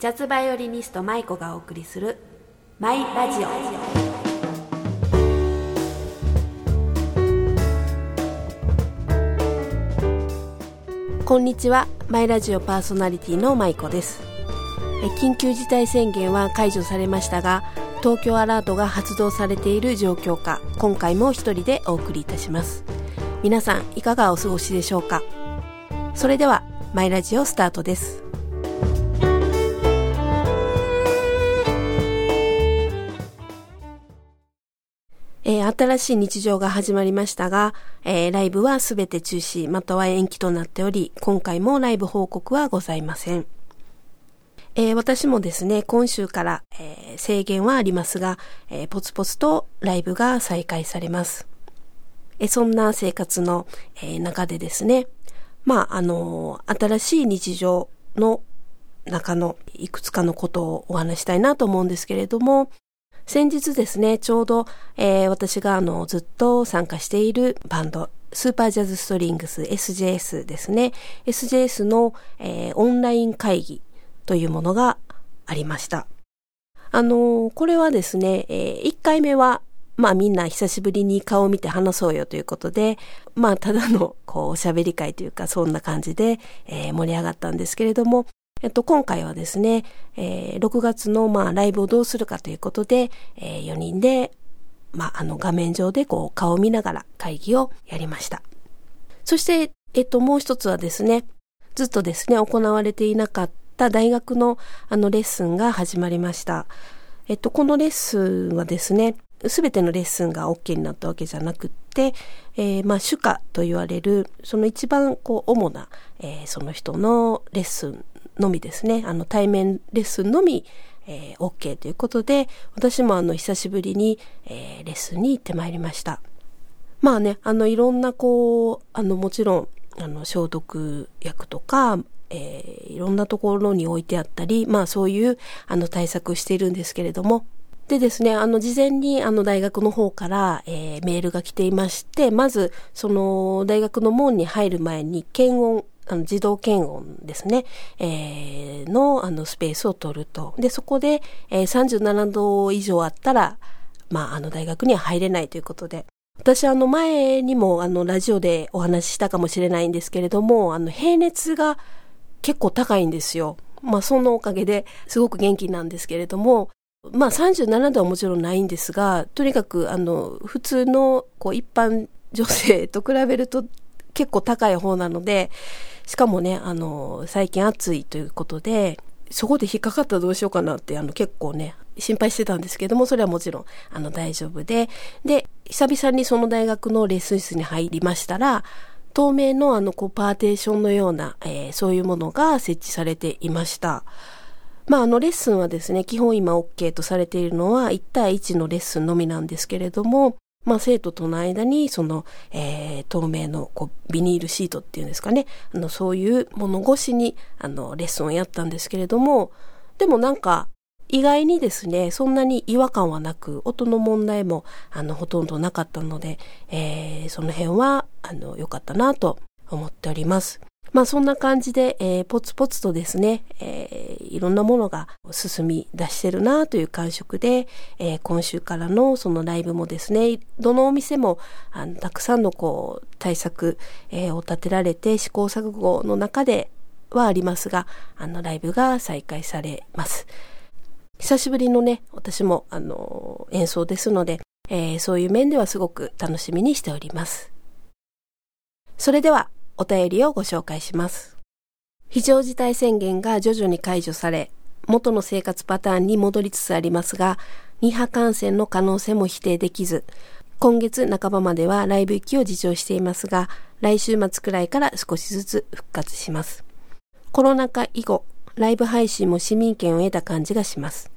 ジャズバイオリニスト舞子がお送りするマイラジオ。こんにちは。マイラジオパーソナリティの舞子です。緊急事態宣言は解除されましたが東京アラートが発動されている状況下今回も一人でお送りいたします。皆さんいかがお過ごしでしょうか？それではマイラジオスタートです。えー、新しい日常が始まりましたが、えー、ライブはすべて中止、または延期となっており、今回もライブ報告はございません。えー、私もですね、今週から、え制限はありますが、えポツポツとライブが再開されます。えそんな生活の、え中でですね、まあ、あの新しい日常の中のいくつかのことをお話したいなと思うんですけれども、先日ですね、ちょうど、えー、私があのずっと参加しているバンド、スーパージャズストリングス SJS ですね。SJS の、えー、オンライン会議というものがありました。あのー、これはですね、えー、1回目はまあみんな久しぶりに顔を見て話そうよということで、まあただのこうおしゃべり会というかそんな感じで、えー、盛り上がったんですけれども、えっと、今回はですね、えー、6月の、まあ、ライブをどうするかということで、えー、4人で、まあ、あの、画面上で、こう、顔を見ながら会議をやりました。そして、えっと、もう一つはですね、ずっとですね、行われていなかった大学の、あの、レッスンが始まりました。えっと、このレッスンはですね、すべてのレッスンが OK になったわけじゃなくって、えー、まあ、主科と言われる、その一番、こう、主な、えー、その人のレッスンのみですね、あの対面レッスンのみ、えー、OK ということで、私もあの久しぶりに、えー、レッスンに行ってまいりました。まあね、あのいろんなこう、あのもちろん、あの消毒薬とか、えー、いろんなところに置いてあったり、まあそういうあの対策をしているんですけれども、でですね、あの、事前に、あの、大学の方から、えー、メールが来ていまして、まず、その、大学の門に入る前に、検温あの自動検温ですね、えー、のあのスペースを取ると。で、そこで、えー、37度以上あったら、まあ、あの大学には入れないということで。私あの前にもあのラジオでお話ししたかもしれないんですけれども、あの平熱が結構高いんですよ。まあそのおかげですごく元気なんですけれども、まあ37度はもちろんないんですが、とにかくあの普通のこう一般女性と比べると結構高い方なので、しかもね、あの、最近暑いということで、そこで引っかかったらどうしようかなって、あの、結構ね、心配してたんですけども、それはもちろん、あの、大丈夫で、で、久々にその大学のレッスン室に入りましたら、透明のあの、こう、パーテーションのような、えー、そういうものが設置されていました。まあ、あの、レッスンはですね、基本今 OK とされているのは1対1のレッスンのみなんですけれども、まあ、生徒との間に、その、えー、透明のこうビニールシートっていうんですかね、あの、そういうもの越しに、あの、レッスンをやったんですけれども、でもなんか、意外にですね、そんなに違和感はなく、音の問題も、あの、ほとんどなかったので、えー、その辺は、あの、良かったなと思っております。まあそんな感じで、えー、ポツポツとですね、えー、いろんなものが進み出してるなという感触で、えー、今週からのそのライブもですね、どのお店もあのたくさんのこう対策、えー、を立てられて試行錯誤の中ではありますが、あのライブが再開されます。久しぶりのね、私もあの演奏ですので、えー、そういう面ではすごく楽しみにしております。それではお便りをご紹介します。非常事態宣言が徐々に解除され、元の生活パターンに戻りつつありますが、2波感染の可能性も否定できず、今月半ばまではライブ行きを自重していますが、来週末くらいから少しずつ復活します。コロナ禍以後、ライブ配信も市民権を得た感じがします。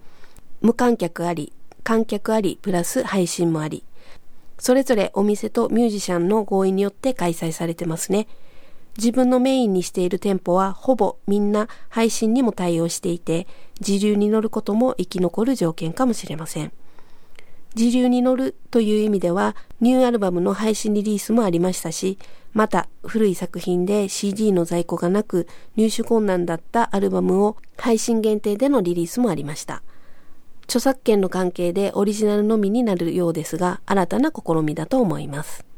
無観客あり、観客あり、プラス配信もあり、それぞれお店とミュージシャンの合意によって開催されてますね。自分のメインにしている店舗はほぼみんな配信にも対応していて、自流に乗ることも生き残る条件かもしれません。自流に乗るという意味では、ニューアルバムの配信リリースもありましたし、また、古い作品で CD の在庫がなく入手困難だったアルバムを配信限定でのリリースもありました。著作権の関係でオリジナルのみになるようですが、新たな試みだと思います。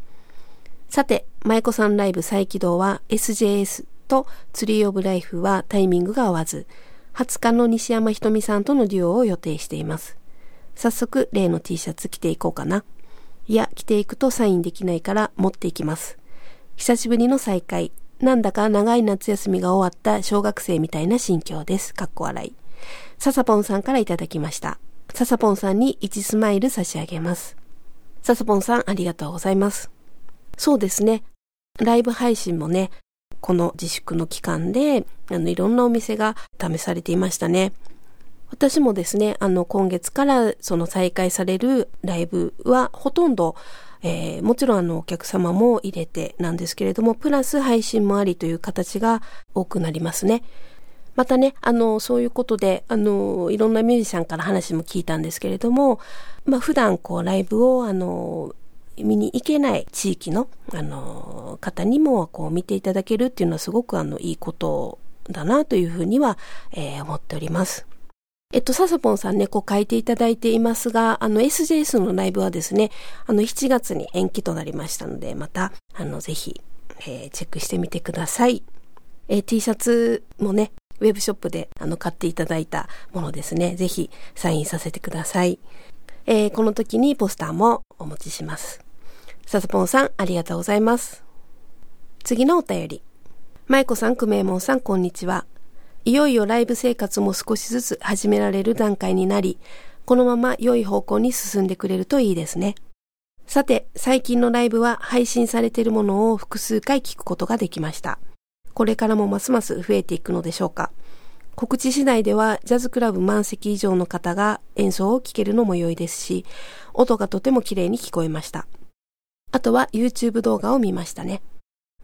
さて、舞子さんライブ再起動は SJS とツリーオブライフはタイミングが合わず、20日の西山ひとみさんとのデュオを予定しています。早速、例の T シャツ着ていこうかな。いや、着ていくとサインできないから持っていきます。久しぶりの再会。なんだか長い夏休みが終わった小学生みたいな心境です。かっこ笑い。ササポンさんからいただきました。ササポンさんに1スマイル差し上げます。ササポンさんありがとうございます。そうですね。ライブ配信もね、この自粛の期間で、あの、いろんなお店が試されていましたね。私もですね、あの、今月からその再開されるライブはほとんど、えー、もちろんあの、お客様も入れてなんですけれども、プラス配信もありという形が多くなりますね。またね、あの、そういうことで、あの、いろんなミュージシャンから話も聞いたんですけれども、まあ、普段こう、ライブを、あの、見に行けない地域の、あの、方にも、こう、見ていただけるっていうのはすごく、あの、いいことだなというふうには、えー、思っております。えっと、ササポンさんね、こう書いていただいていますが、あの、SJS のライブはですね、あの、7月に延期となりましたので、また、あの、ぜひ、えー、チェックしてみてください。えー、T シャツもね、ウェブショップで、あの、買っていただいたものですね。ぜひ、サインさせてください。えー、この時にポスターもお持ちします。ササポンさん、ありがとうございます。次のお便り。舞子さん、くめいもんさん、こんにちは。いよいよライブ生活も少しずつ始められる段階になり、このまま良い方向に進んでくれるといいですね。さて、最近のライブは配信されているものを複数回聞くことができました。これからもますます増えていくのでしょうか。告知次第ではジャズクラブ満席以上の方が演奏を聴けるのも良いですし、音がとても綺麗に聞こえました。あとは YouTube 動画を見ましたね。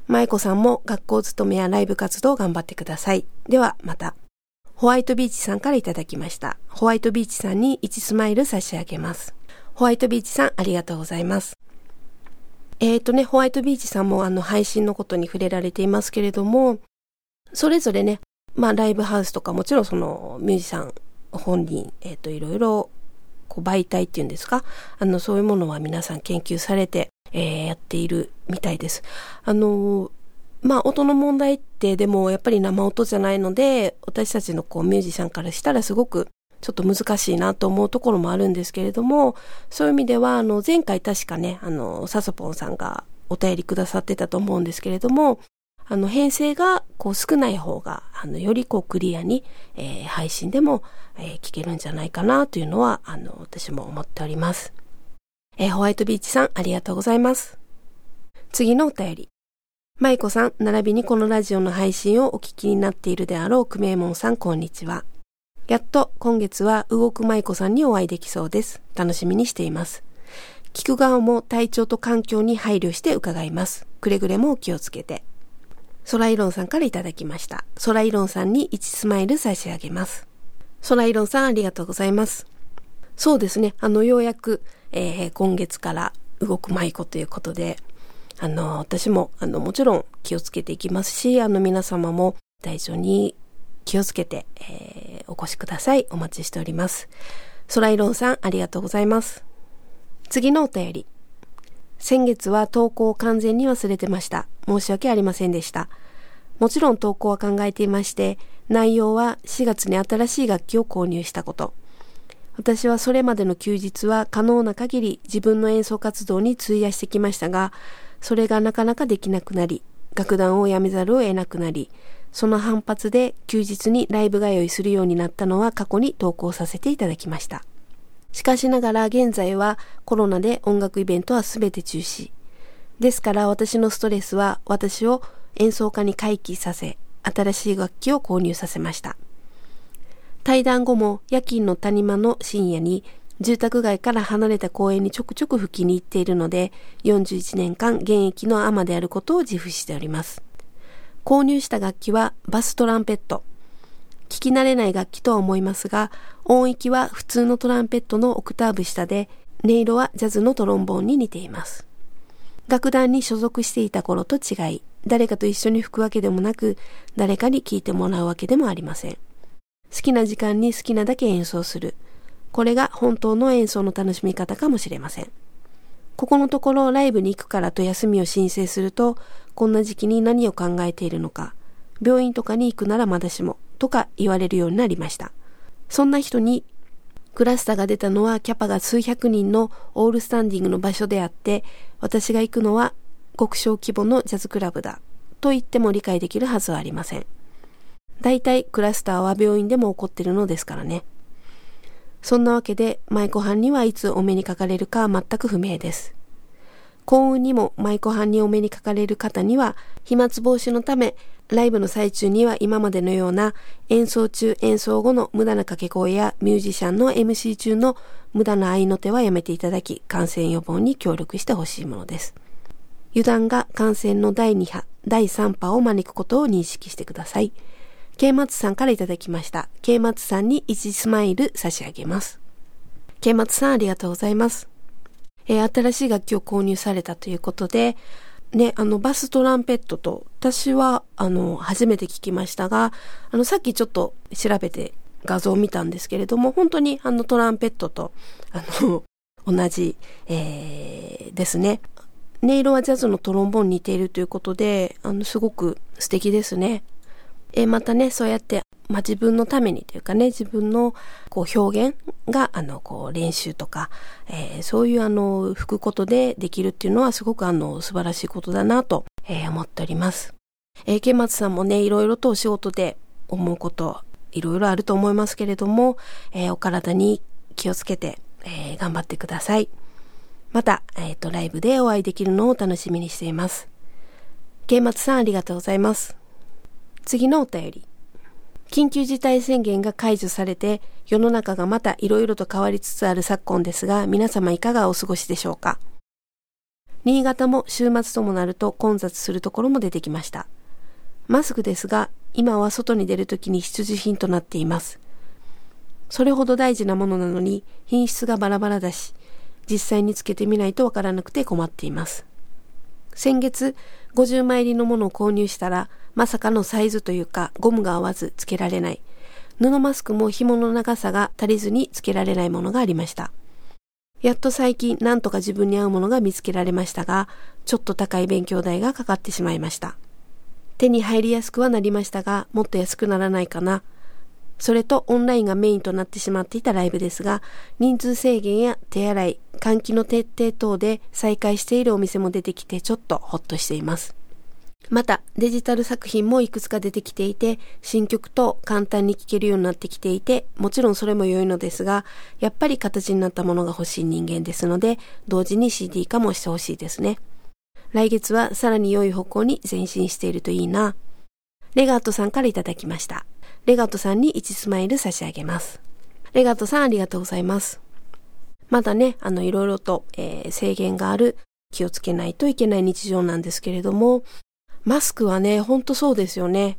舞子さんも学校勤めやライブ活動頑張ってください。ではまた。ホワイトビーチさんからいただきました。ホワイトビーチさんに1スマイル差し上げます。ホワイトビーチさんありがとうございます。えっ、ー、とね、ホワイトビーチさんもあの配信のことに触れられていますけれども、それぞれね、まあライブハウスとかもちろんそのミュージシャン本人、えっ、ー、といろいろこう媒体っていうんですか、あのそういうものは皆さん研究されて、えー、やっているみたいです。あのまあ音の問題ってでもやっぱり生音じゃないので、私たちのこうミュージシャンからしたらすごくちょっと難しいなと思うところもあるんですけれども、そういう意味では、あの、前回確かね、あの、サソポンさんがお便りくださってたと思うんですけれども、あの、編成がこう少ない方が、あの、よりこうクリアに、えー、配信でも、えー、聞けるんじゃないかなというのは、あの、私も思っております。え、ホワイトビーチさん、ありがとうございます。次のお便り。舞子さん、並びにこのラジオの配信をお聞きになっているであろう、くめえもんさん、こんにちは。やっと今月は動く舞子さんにお会いできそうです。楽しみにしています。聞く側も体調と環境に配慮して伺います。くれぐれもお気をつけて。ソライロンさんからいただきました。ソライロンさんに1スマイル差し上げます。ソライロンさんありがとうございます。そうですね。あの、ようやく、えー、今月から動く舞子ということで、あの、私も、あの、もちろん気をつけていきますし、あの、皆様も大丈に気をつけて、えー、お越しください。お待ちしております。ソライロンさん、ありがとうございます。次のお便り。先月は投稿を完全に忘れてました。申し訳ありませんでした。もちろん投稿は考えていまして、内容は4月に新しい楽器を購入したこと。私はそれまでの休日は可能な限り自分の演奏活動に費やしてきましたが、それがなかなかできなくなり、楽団を辞めざるを得なくなり、その反発で休日にライブ通いするようになったのは過去に投稿させていただきました。しかしながら現在はコロナで音楽イベントは全て中止。ですから私のストレスは私を演奏家に回帰させ、新しい楽器を購入させました。対談後も夜勤の谷間の深夜に住宅街から離れた公園にちょくちょく吹きに行っているので、41年間現役のアマであることを自負しております。購入した楽器はバストランペット。聞き慣れない楽器とは思いますが、音域は普通のトランペットのオクターブ下で、音色はジャズのトロンボーンに似ています。楽団に所属していた頃と違い、誰かと一緒に吹くわけでもなく、誰かに聴いてもらうわけでもありません。好きな時間に好きなだけ演奏する。これが本当の演奏の楽しみ方かもしれません。ここのところライブに行くからと休みを申請すると、こんな時期に何を考えているのか、病院とかに行くならまだしも、とか言われるようになりました。そんな人にクラスターが出たのはキャパが数百人のオールスタンディングの場所であって、私が行くのは極小規模のジャズクラブだと言っても理解できるはずはありません。大体クラスターは病院でも起こってるのですからね。そんなわけで舞妓班にはいつお目にかかれるか全く不明です。幸運にも舞妓班にお目にかかれる方には飛沫防止のためライブの最中には今までのような演奏中演奏後の無駄な掛け声やミュージシャンの MC 中の無駄な合いの手はやめていただき感染予防に協力してほしいものです。油断が感染の第2波、第3波を招くことを認識してください。K 松さんからいただきました。K 松さんに1スマイル差し上げます。K 松さんありがとうございます。えー、新しい楽器を購入されたということで、ね、あの、バストランペットと、私は、あの、初めて聞きましたが、あの、さっきちょっと調べて画像を見たんですけれども、本当にあの、トランペットと、あの、同じ、えー、ですね。音色はジャズのトロンボーンに似ているということで、あの、すごく素敵ですね。え、またね、そうやって、まあ、自分のためにというかね、自分のこう表現が、あの、こう練習とか、えー、そういうあの、吹くことでできるっていうのはすごくあの、素晴らしいことだなと、えー、思っております。えー、ケ松さんもね、いろいろとお仕事で思うこと、いろいろあると思いますけれども、えー、お体に気をつけて、えー、頑張ってください。また、えっ、ー、と、ライブでお会いできるのを楽しみにしています。ケ松さんありがとうございます。次のお便り。緊急事態宣言が解除されて世の中がまた色々と変わりつつある昨今ですが皆様いかがお過ごしでしょうか？新潟も週末ともなると混雑するところも出てきました。マスクですが今は外に出るときに必需品となっています。それほど大事なものなのに品質がバラバラだし実際につけてみないとわからなくて困っています。先月50枚入りのものを購入したらまさかのサイズというかゴムが合わずつけられない。布マスクも紐の長さが足りずにつけられないものがありました。やっと最近なんとか自分に合うものが見つけられましたが、ちょっと高い勉強代がかかってしまいました。手に入りやすくはなりましたが、もっと安くならないかな。それとオンラインがメインとなってしまっていたライブですが、人数制限や手洗い、換気の徹底等で再開しているお店も出てきてちょっとホッとしています。また、デジタル作品もいくつか出てきていて、新曲と簡単に聴けるようになってきていて、もちろんそれも良いのですが、やっぱり形になったものが欲しい人間ですので、同時に CD 化もしてほしいですね。来月はさらに良い方向に前進しているといいな。レガートさんからいただきました。レガートさんに1スマイル差し上げます。レガートさんありがとうございます。まだね、あの、いろいろと、えー、制限がある気をつけないといけない日常なんですけれども、マスクはね、ほんとそうですよね。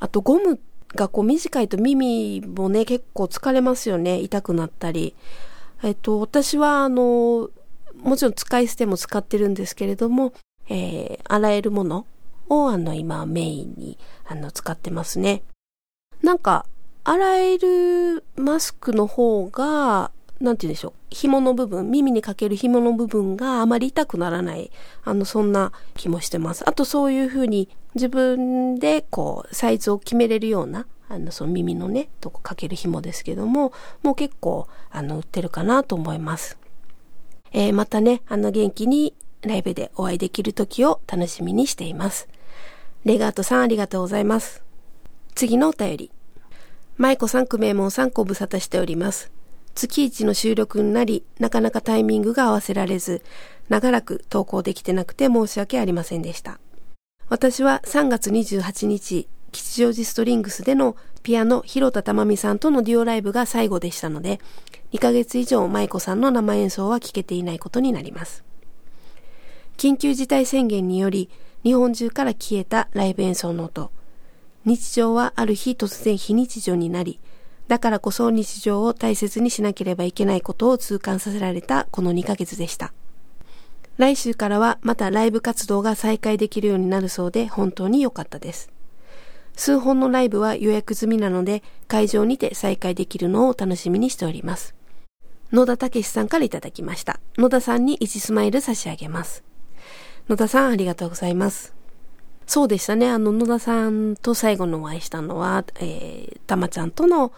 あとゴムがこう短いと耳もね、結構疲れますよね。痛くなったり。えっと、私はあの、もちろん使い捨ても使ってるんですけれども、えー、洗えるものをあの、今メインにあの、使ってますね。なんか、洗えるマスクの方が、なんて言うんでしょう。紐の部分、耳にかける紐の部分があまり痛くならない、あの、そんな気もしてます。あとそういうふうに自分でこう、サイズを決めれるような、あの、その耳のね、とこかける紐ですけども、もう結構、あの、売ってるかなと思います。えー、またね、あの、元気にライブでお会いできる時を楽しみにしています。レガートさんありがとうございます。次のお便り。舞子さん、くめもんさん、ご無沙汰しております。月一の収録になり、なかなかタイミングが合わせられず、長らく投稿できてなくて申し訳ありませんでした。私は3月28日、吉祥寺ストリングスでのピアノ広田珠美さんとのデュオライブが最後でしたので、2ヶ月以上舞子さんの生演奏は聴けていないことになります。緊急事態宣言により、日本中から消えたライブ演奏の音。日常はある日突然非日常になり、だからこそ日常を大切にしなければいけないことを痛感させられたこの2ヶ月でした。来週からはまたライブ活動が再開できるようになるそうで本当に良かったです。数本のライブは予約済みなので会場にて再開できるのを楽しみにしております。野田武さんからいただきました。野田さんに1スマイル差し上げます。野田さんありがとうございます。そうでしたね。あの、野田さんと最後のお会いしたのは、えー、たまちゃんとの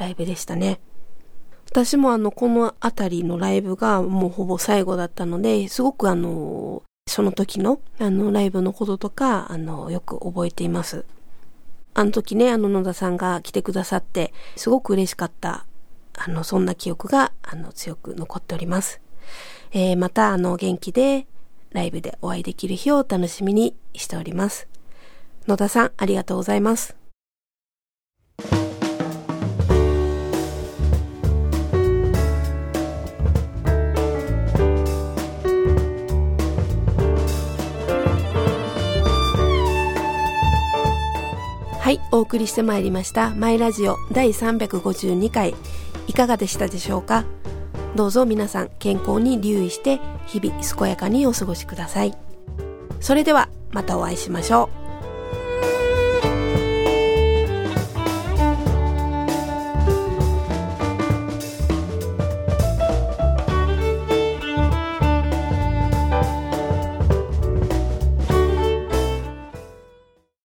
ライブでしたね。私もあの、この辺りのライブがもうほぼ最後だったので、すごくあの、その時のあの、ライブのこととか、あの、よく覚えています。あの時ね、あの野田さんが来てくださって、すごく嬉しかった、あの、そんな記憶が、あの、強く残っております。えー、また、あの、元気で、ライブでお会いできる日を楽しみにしております。野田さん、ありがとうございます。はい、お送りしてまいりました。マイラジオ第352回。いかがでしたでしょうか？どうぞ皆さん健康に留意して日々健やかにお過ごしください。それではまたお会いしましょう。